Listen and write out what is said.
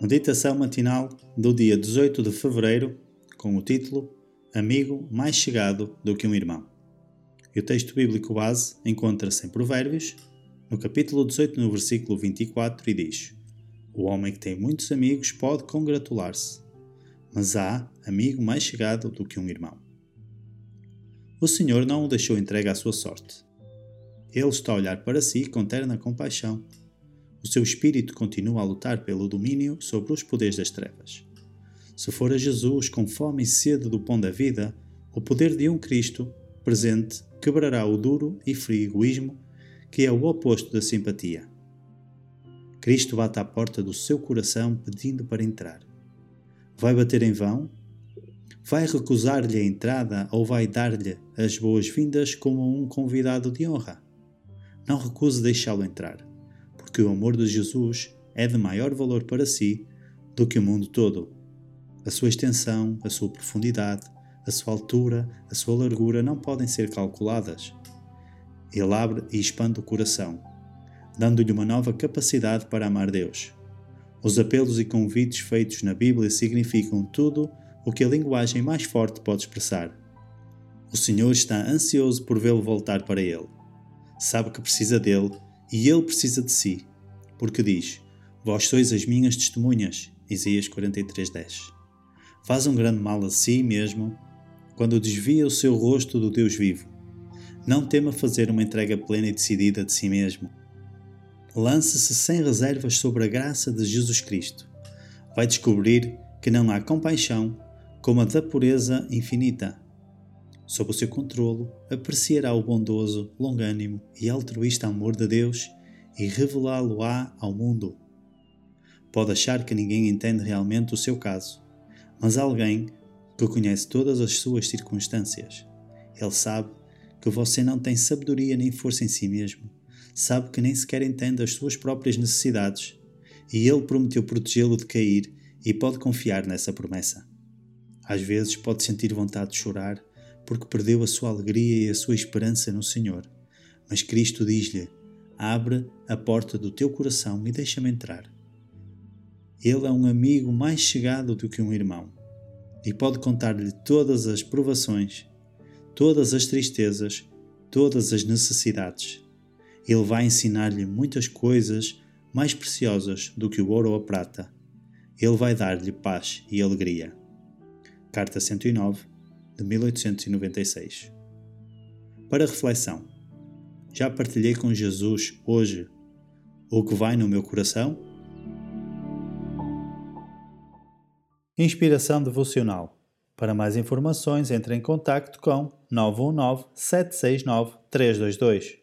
Meditação matinal do dia 18 de fevereiro, com o título Amigo mais chegado do que um irmão. E o texto bíblico base encontra-se em Provérbios, no capítulo 18, no versículo 24, e diz: O homem que tem muitos amigos pode congratular-se, mas há amigo mais chegado do que um irmão. O Senhor não o deixou entregue à sua sorte. Ele está a olhar para si com terna compaixão o seu espírito continua a lutar pelo domínio sobre os poderes das trevas. Se for a Jesus com fome e sede do pão da vida, o poder de um Cristo presente quebrará o duro e frio egoísmo que é o oposto da simpatia. Cristo bate à porta do seu coração pedindo para entrar. Vai bater em vão? Vai recusar-lhe a entrada ou vai dar-lhe as boas-vindas como um convidado de honra? Não recuse deixá-lo entrar porque o amor de Jesus é de maior valor para si do que o mundo todo. A sua extensão, a sua profundidade, a sua altura, a sua largura não podem ser calculadas. Ele abre e expande o coração, dando-lhe uma nova capacidade para amar Deus. Os apelos e convites feitos na Bíblia significam tudo o que a linguagem mais forte pode expressar. O Senhor está ansioso por vê-lo voltar para Ele. Sabe que precisa dele e ele precisa de si, porque diz: Vós sois as minhas testemunhas. Isaías 43:10. Faz um grande mal a si mesmo quando desvia o seu rosto do Deus vivo. Não tema fazer uma entrega plena e decidida de si mesmo. Lance-se sem reservas sobre a graça de Jesus Cristo. Vai descobrir que não há compaixão como a da pureza infinita sob o seu controlo, apreciará o bondoso, longânimo e altruísta amor de Deus e revelá-lo-á ao mundo. Pode achar que ninguém entende realmente o seu caso, mas alguém que conhece todas as suas circunstâncias. Ele sabe que você não tem sabedoria nem força em si mesmo, sabe que nem sequer entende as suas próprias necessidades, e ele prometeu protegê-lo de cair e pode confiar nessa promessa. Às vezes pode sentir vontade de chorar porque perdeu a sua alegria e a sua esperança no Senhor. Mas Cristo diz-lhe: Abre a porta do teu coração e deixa-me entrar. Ele é um amigo mais chegado do que um irmão e pode contar-lhe todas as provações, todas as tristezas, todas as necessidades. Ele vai ensinar-lhe muitas coisas mais preciosas do que o ouro ou a prata. Ele vai dar-lhe paz e alegria. Carta 109 de 1896. Para reflexão, já partilhei com Jesus hoje o que vai no meu coração? Inspiração devocional. Para mais informações, entre em contato com 919 769 322.